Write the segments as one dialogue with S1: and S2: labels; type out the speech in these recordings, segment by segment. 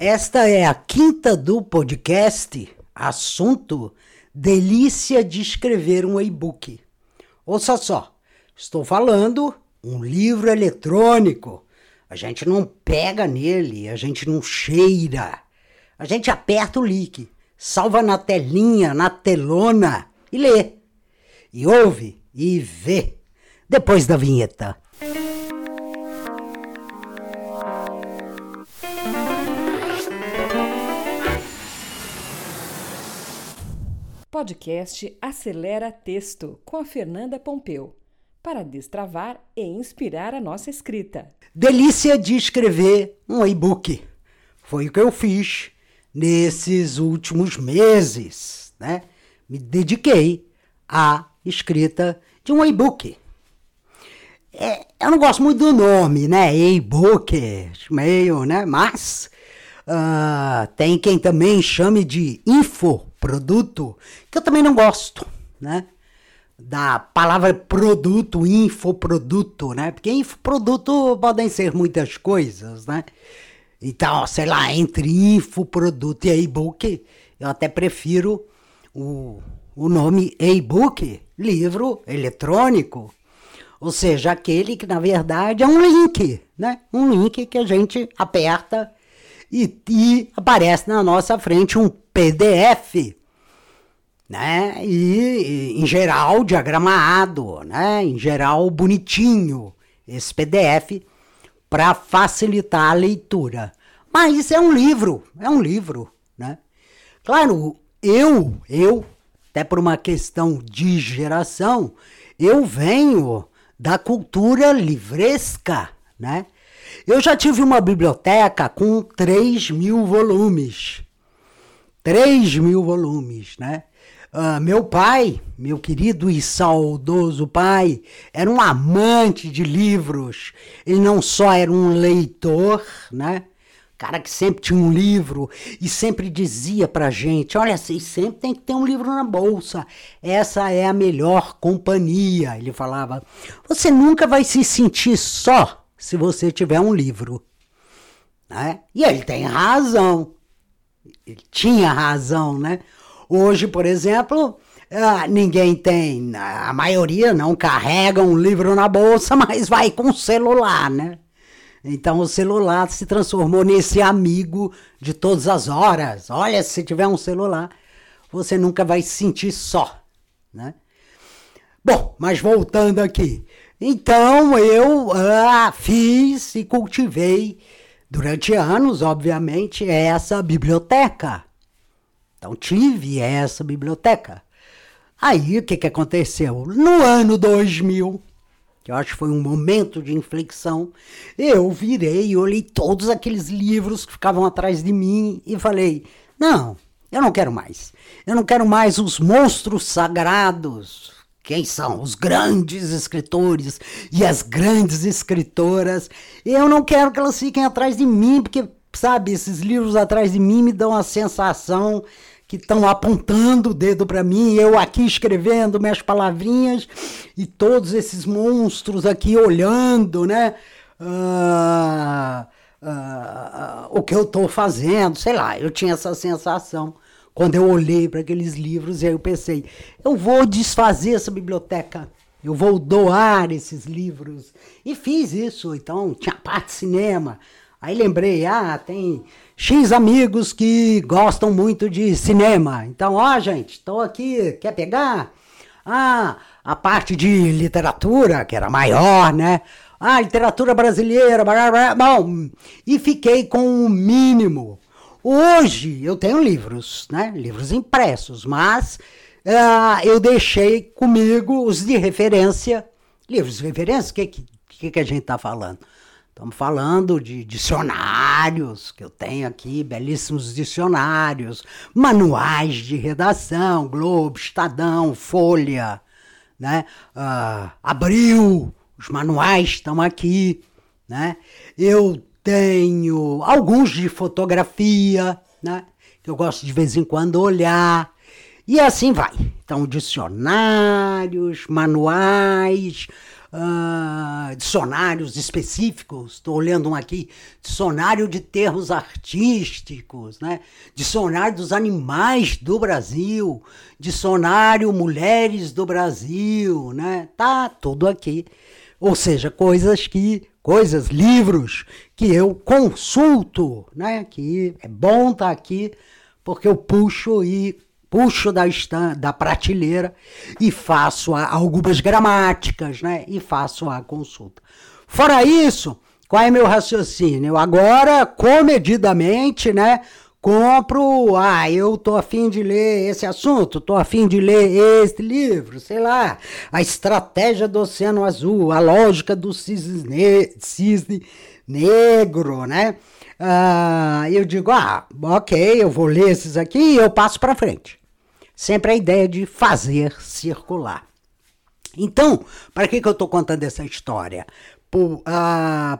S1: Esta é a quinta do podcast, assunto delícia de escrever um e-book. Ouça só, estou falando um livro eletrônico. A gente não pega nele, a gente não cheira. A gente aperta o link, salva na telinha, na telona e lê. E ouve e vê. Depois da vinheta.
S2: Podcast Acelera Texto com a Fernanda Pompeu para destravar e inspirar a nossa escrita.
S1: Delícia de escrever um e-book. Foi o que eu fiz nesses últimos meses, né? Me dediquei à escrita de um e-book. É, eu não gosto muito do nome, né? E-book, meio, né? Mas uh, tem quem também chame de infoproduto, que eu também não gosto, né? Da palavra produto, infoproduto, né? Porque infoproduto podem ser muitas coisas, né? Então, sei lá, entre infoproduto e e-book, eu até prefiro o, o nome e-book, livro eletrônico, ou seja, aquele que na verdade é um link, né? Um link que a gente aperta e, e aparece na nossa frente um PDF, né? E, em geral diagramado, né? Em geral bonitinho esse PDF para facilitar a leitura. Mas é um livro, é um livro, né? Claro, eu, eu, até por uma questão de geração, eu venho da cultura livresca, né? Eu já tive uma biblioteca com 3 mil volumes. 3 mil volumes, né? Uh, meu pai, meu querido e saudoso pai, era um amante de livros. Ele não só era um leitor, né? Cara que sempre tinha um livro e sempre dizia pra gente: olha, vocês sempre tem que ter um livro na bolsa. Essa é a melhor companhia. Ele falava: você nunca vai se sentir só se você tiver um livro. Né? E ele tem razão. Ele tinha razão, né? Hoje, por exemplo, ah, ninguém tem, a maioria não carrega um livro na bolsa, mas vai com o celular, né? Então o celular se transformou nesse amigo de todas as horas. Olha, se tiver um celular, você nunca vai se sentir só, né? Bom, mas voltando aqui. Então eu ah, fiz e cultivei durante anos, obviamente, essa biblioteca. Então tive essa biblioteca. Aí o que, que aconteceu? No ano 2000, que eu acho que foi um momento de inflexão, eu virei e olhei todos aqueles livros que ficavam atrás de mim e falei: não, eu não quero mais. Eu não quero mais os monstros sagrados quem são os grandes escritores e as grandes escritoras. Eu não quero que elas fiquem atrás de mim, porque, sabe, esses livros atrás de mim me dão a sensação que estão apontando o dedo para mim, eu aqui escrevendo minhas palavrinhas e todos esses monstros aqui olhando, né? Uh, uh, uh, o que eu estou fazendo, sei lá, eu tinha essa sensação quando eu olhei para aqueles livros e aí eu pensei, eu vou desfazer essa biblioteca, eu vou doar esses livros. E fiz isso, então tinha parte cinema. Aí lembrei, ah, tem X amigos que gostam muito de cinema. Então, ó, gente, estou aqui, quer pegar? Ah, a parte de literatura, que era maior, né? Ah, literatura brasileira, blá, blá, blá. bom, e fiquei com o mínimo Hoje eu tenho livros, né? Livros impressos, mas uh, eu deixei comigo os de referência. Livros de referência, o que, que, que a gente está falando? Estamos falando de dicionários, que eu tenho aqui, belíssimos dicionários, manuais de redação, Globo, Estadão, Folha, né? Uh, Abril, os manuais estão aqui, né? Eu tenho alguns de fotografia, né? Que eu gosto de vez em quando olhar. E assim vai. Então, dicionários, manuais, uh, dicionários específicos. Estou olhando um aqui, dicionário de termos artísticos, né? dicionário dos animais do Brasil, dicionário mulheres do Brasil, né? Tá tudo aqui. Ou seja, coisas que coisas, livros que eu consulto, né? Que é bom estar tá aqui porque eu puxo e puxo da, da prateleira e faço algumas gramáticas, né? E faço a consulta. Fora isso, qual é meu raciocínio? Agora, comedidamente, né? Compro, ah, eu tô afim de ler esse assunto, tô afim de ler este livro, sei lá, a estratégia do Oceano Azul, a lógica do cisne, cisne negro, né? Ah, eu digo, ah, ok, eu vou ler esses aqui e eu passo para frente. Sempre a ideia de fazer circular. Então, para que, que eu estou contando essa história?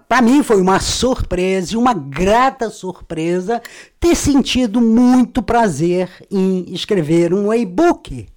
S1: Para mim foi uma surpresa, uma grata surpresa, ter sentido muito prazer em escrever um e-book,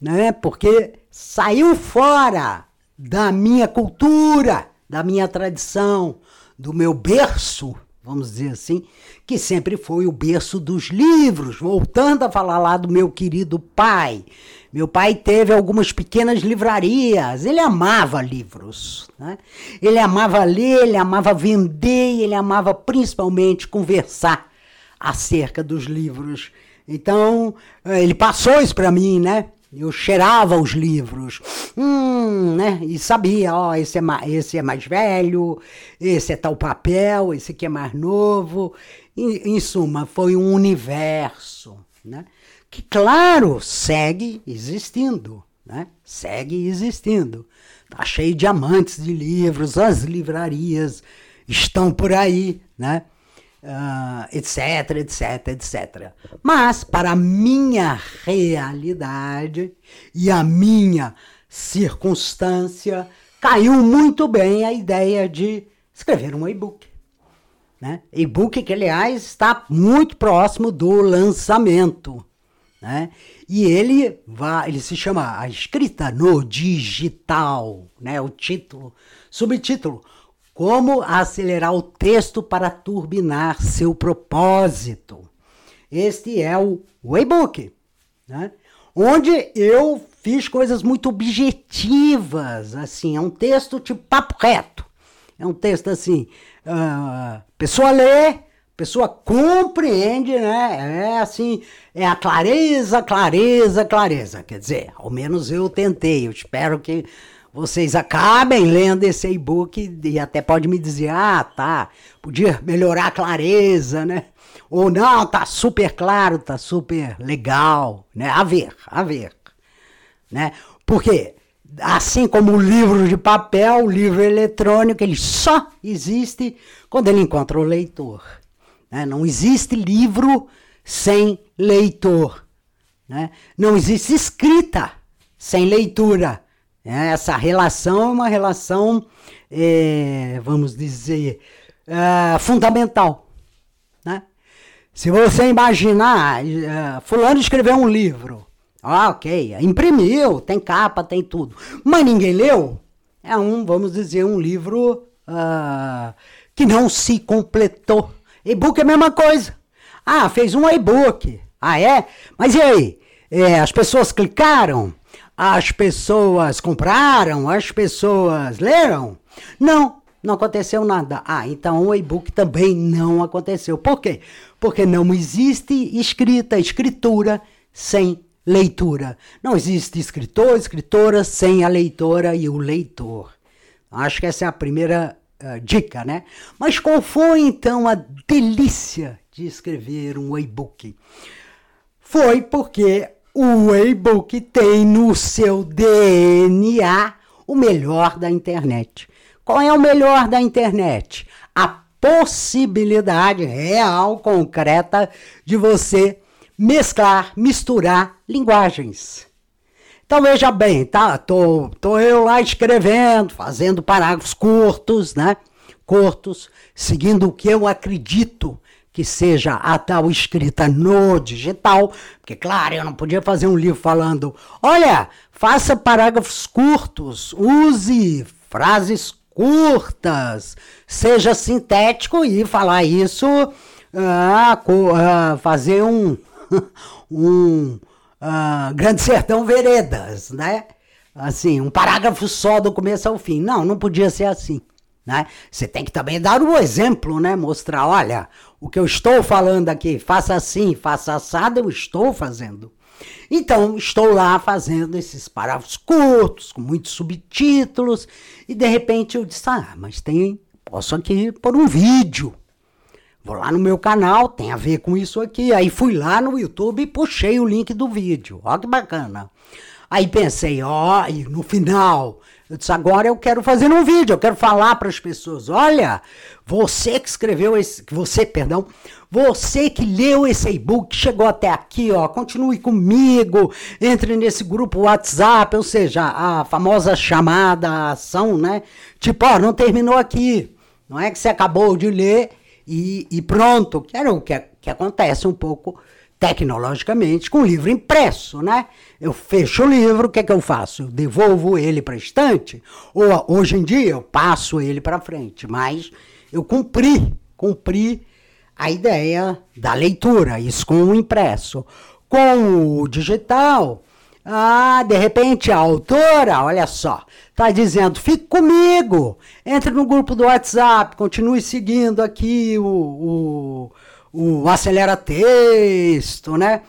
S1: né? Porque saiu fora da minha cultura, da minha tradição, do meu berço vamos dizer assim, que sempre foi o berço dos livros. Voltando a falar lá do meu querido pai. Meu pai teve algumas pequenas livrarias. Ele amava livros. Né? Ele amava ler, ele amava vender, ele amava principalmente conversar acerca dos livros. Então, eh, ele passou isso para mim, né? Eu cheirava os livros, hum, né? E sabia, ó, esse é, esse é mais velho, esse é tal papel, esse aqui é mais novo. E, em suma, foi um universo, né? Que, claro, segue existindo, né? Segue existindo. Tá cheio de amantes de livros, as livrarias estão por aí, né? Uh, etc, etc, etc. Mas, para a minha realidade e a minha circunstância, caiu muito bem a ideia de escrever um e-book. Né? E-book que, aliás, está muito próximo do lançamento. Né? E ele vai, ele se chama A Escrita no Digital, né? o título, subtítulo, como acelerar o texto para turbinar seu propósito. Este é o Waybook, né? onde eu fiz coisas muito objetivas, assim, é um texto tipo papo reto. É um texto assim, uh, pessoa lê, pessoa compreende, né? É assim, é a clareza, clareza, clareza. Quer dizer, ao menos eu tentei. Eu espero que vocês acabem lendo esse e-book e até pode me dizer, ah, tá, podia melhorar a clareza, né? Ou não, tá super claro, tá super legal, né? A ver, a ver, né? Porque assim como o livro de papel, o livro eletrônico, ele só existe quando ele encontra o leitor. Né? Não existe livro sem leitor. Né? Não existe escrita sem leitura. É, essa relação é uma relação, é, vamos dizer, é, fundamental. Né? Se você imaginar, é, fulano escreveu um livro, ah, ok, imprimiu, tem capa, tem tudo, mas ninguém leu, é um, vamos dizer, um livro uh, que não se completou. E-book é a mesma coisa. Ah, fez um e-book. Ah, é? Mas e aí? É, as pessoas clicaram? As pessoas compraram? As pessoas leram? Não, não aconteceu nada. Ah, então o e-book também não aconteceu. Por quê? Porque não existe escrita, escritura sem leitura. Não existe escritor, escritora sem a leitora e o leitor. Acho que essa é a primeira uh, dica, né? Mas qual foi então a delícia de escrever um e-book? Foi porque o e-book tem no seu DNA o melhor da internet. Qual é o melhor da internet? A possibilidade real, concreta, de você mesclar, misturar linguagens. Então veja bem, tá? Tô, tô eu lá escrevendo, fazendo parágrafos curtos, né? Curtos, seguindo o que eu acredito que seja a tal escrita no digital, porque, claro, eu não podia fazer um livro falando: olha, faça parágrafos curtos, use frases curtas, seja sintético e falar isso, ah, ah, fazer um, um ah, Grande Sertão Veredas, né? Assim, um parágrafo só do começo ao fim. Não, não podia ser assim. Né? Você tem que também dar um exemplo, né? Mostrar, olha, o que eu estou falando aqui, faça assim, faça assado, eu estou fazendo. Então, estou lá fazendo esses parágrafos curtos, com muitos subtítulos, e de repente eu disse: ah, mas tem, posso aqui pôr um vídeo. Vou lá no meu canal, tem a ver com isso aqui. Aí fui lá no YouTube e puxei o link do vídeo. Ó que bacana. Aí pensei, ó, e no final, eu disse, agora eu quero fazer um vídeo, eu quero falar para as pessoas, olha, você que escreveu esse, você, perdão, você que leu esse e-book, chegou até aqui, ó, continue comigo, entre nesse grupo WhatsApp, ou seja, a famosa chamada a ação, né? Tipo, ó, não terminou aqui. Não é que você acabou de ler e, e pronto, que era o que, que acontece um pouco tecnologicamente com o livro impresso, né? Eu fecho o livro, o que é que eu faço? Eu devolvo ele para estante, ou hoje em dia eu passo ele para frente, mas eu cumpri, cumpri a ideia da leitura, isso com o impresso. Com o digital, ah, de repente a autora, olha só, está dizendo: fique comigo, entre no grupo do WhatsApp, continue seguindo aqui o, o, o Acelera Texto, né?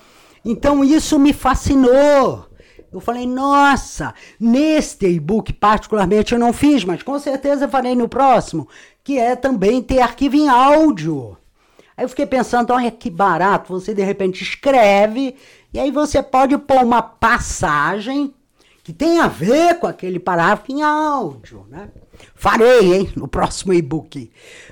S1: Então isso me fascinou. Eu falei, nossa, neste e-book particularmente eu não fiz, mas com certeza farei no próximo, que é também ter arquivo em áudio. Aí eu fiquei pensando, olha que barato, você de repente escreve e aí você pode pôr uma passagem que tem a ver com aquele parágrafo em áudio, né? Farei, hein, no próximo e-book.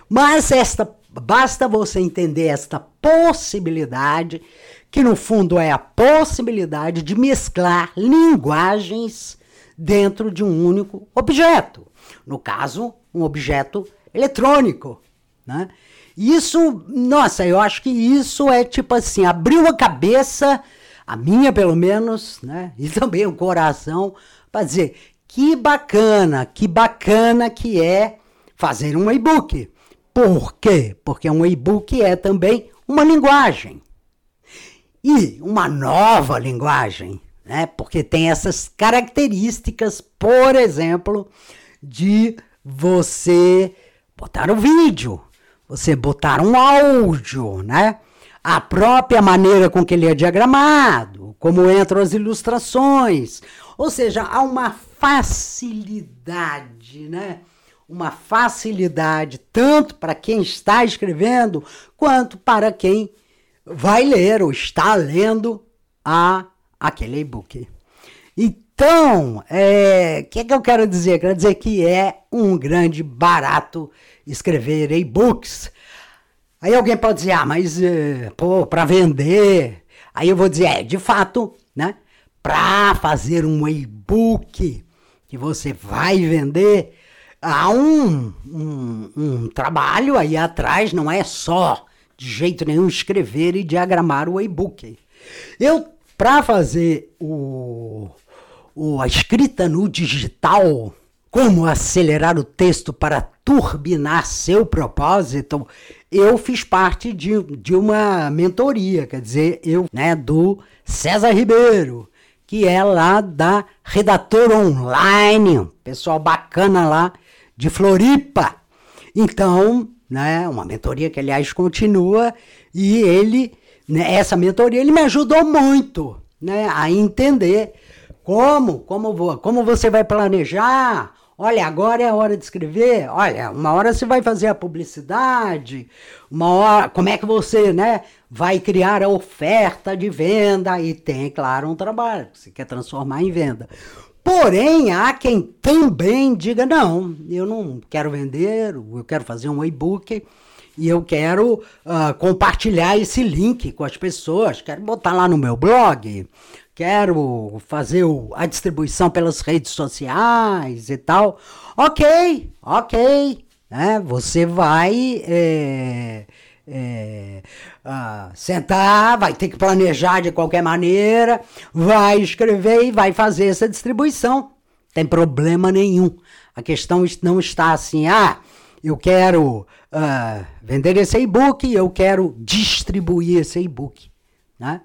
S1: Mas esta basta você entender esta possibilidade, que no fundo é a possibilidade de mesclar linguagens dentro de um único objeto. No caso, um objeto eletrônico, né? Isso, nossa, eu acho que isso é tipo assim, abriu a cabeça, a minha pelo menos, né? E também o coração, para dizer que bacana, que bacana que é fazer um e-book. Por quê? Porque um e-book é também uma linguagem. E uma nova linguagem, né? Porque tem essas características, por exemplo, de você botar o vídeo, você botar um áudio, né? A própria maneira com que ele é diagramado, como entram as ilustrações. Ou seja, há uma facilidade, né? Uma facilidade tanto para quem está escrevendo quanto para quem vai ler ou está lendo a aquele e-book. Então, o é, que, é que eu quero dizer? Quero dizer que é um grande barato escrever e-books. Aí alguém pode dizer, ah, mas, eh, pô, para vender. Aí eu vou dizer, é, de fato, né? Para fazer um e-book que você vai vender, há um, um, um trabalho aí atrás, não é só de jeito nenhum escrever e diagramar o e-book. Eu, para fazer o, o, a escrita no digital, como acelerar o texto para turbinar seu propósito, eu fiz parte de, de uma mentoria, quer dizer, eu, né, do César Ribeiro, que é lá da Redator Online, pessoal bacana lá de Floripa. Então, né, uma mentoria que aliás continua e ele, né, essa mentoria ele me ajudou muito, né, a entender como, como, como você vai planejar Olha, agora é a hora de escrever. Olha, uma hora você vai fazer a publicidade, uma hora, como é que você, né, vai criar a oferta de venda e tem, claro, um trabalho que você quer transformar em venda. Porém, há quem também diga: não, eu não quero vender, eu quero fazer um e-book e eu quero uh, compartilhar esse link com as pessoas, quero botar lá no meu blog, quero fazer o, a distribuição pelas redes sociais e tal. Ok, ok. Né? Você vai é, é, ah, sentar, vai ter que planejar de qualquer maneira, vai escrever e vai fazer essa distribuição. Tem problema nenhum. A questão não está assim, ah, eu quero uh, vender esse e-book, eu quero distribuir esse e-book. Né?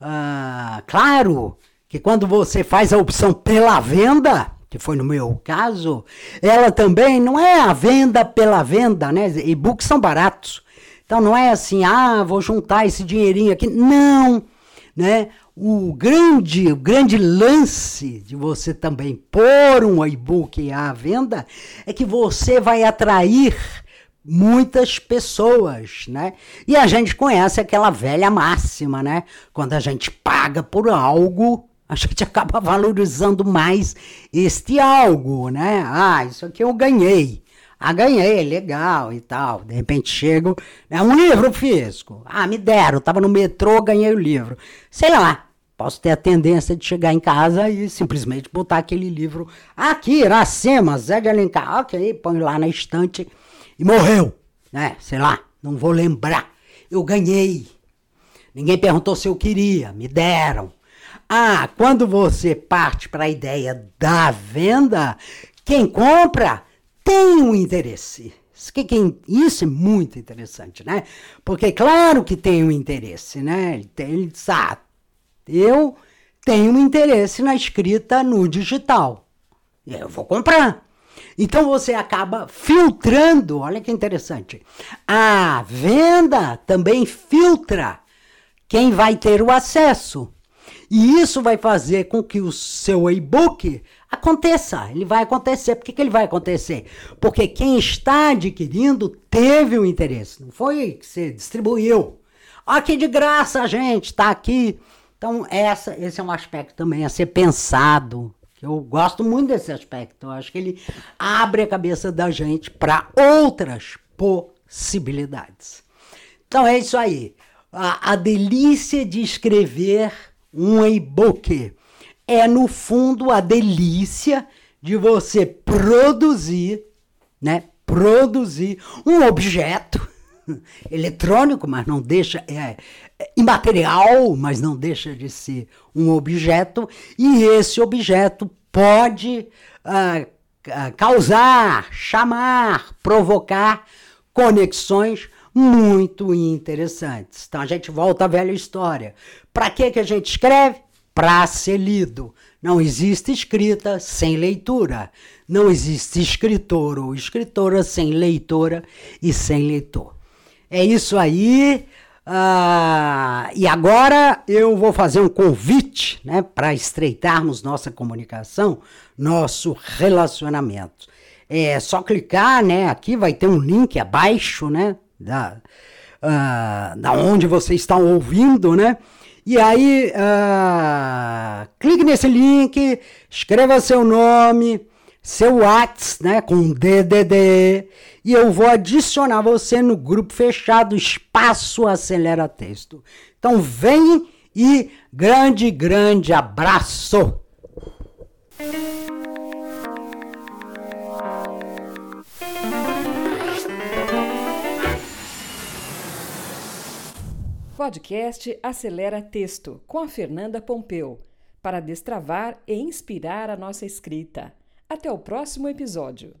S1: Uh, claro que quando você faz a opção pela venda, que foi no meu caso, ela também não é a venda pela venda, né? E-books são baratos. Então não é assim, ah, vou juntar esse dinheirinho aqui. Não, né? O grande, o grande lance de você também pôr um e-book à venda é que você vai atrair muitas pessoas, né? E a gente conhece aquela velha máxima, né? Quando a gente paga por algo, a gente acaba valorizando mais este algo, né? Ah, isso aqui eu ganhei. Ah, ganhei, legal e tal. De repente chego, é um livro físico. Ah, me deram, tava no metrô, ganhei o livro. Sei lá, posso ter a tendência de chegar em casa e simplesmente botar aquele livro aqui, Iracema, Zé de Alencar. Ok, põe lá na estante e morreu. Né? Sei lá, não vou lembrar. Eu ganhei. Ninguém perguntou se eu queria, me deram. Ah, quando você parte para a ideia da venda, quem compra tem um interesse. Isso é muito interessante, né? Porque claro que tem um interesse, né? Ele, tem, ah, eu tenho um interesse na escrita no digital. Eu vou comprar. Então você acaba filtrando, olha que interessante. A venda também filtra quem vai ter o acesso. E isso vai fazer com que o seu e-book aconteça. Ele vai acontecer. Por que, que ele vai acontecer? Porque quem está adquirindo teve o um interesse. Não foi que você distribuiu. Aqui de graça, gente, está aqui. Então, essa, esse é um aspecto também a ser pensado. Eu gosto muito desse aspecto. Eu acho que ele abre a cabeça da gente para outras possibilidades. Então, é isso aí. A, a delícia de escrever um e-book. É, no fundo, a delícia de você produzir, né? Produzir um objeto eletrônico, mas não deixa. É, é, imaterial, mas não deixa de ser um objeto, e esse objeto pode uh, causar, chamar, provocar conexões muito interessantes. Então a gente volta à velha história. Para que, que a gente escreve? Para ser lido. Não existe escrita sem leitura. Não existe escritor ou escritora sem leitora e sem leitor. É isso aí. Uh, e agora eu vou fazer um convite né, para estreitarmos nossa comunicação, nosso relacionamento. É só clicar, né? Aqui vai ter um link abaixo, né? Da, uh, da onde você está ouvindo, né? E aí, uh, clique nesse link, escreva seu nome, seu WhatsApp, né, com DDD, e eu vou adicionar você no grupo fechado Espaço Acelera Texto. Então vem e grande, grande abraço!
S2: Podcast Acelera Texto com a Fernanda Pompeu para destravar e inspirar a nossa escrita. Até o próximo episódio.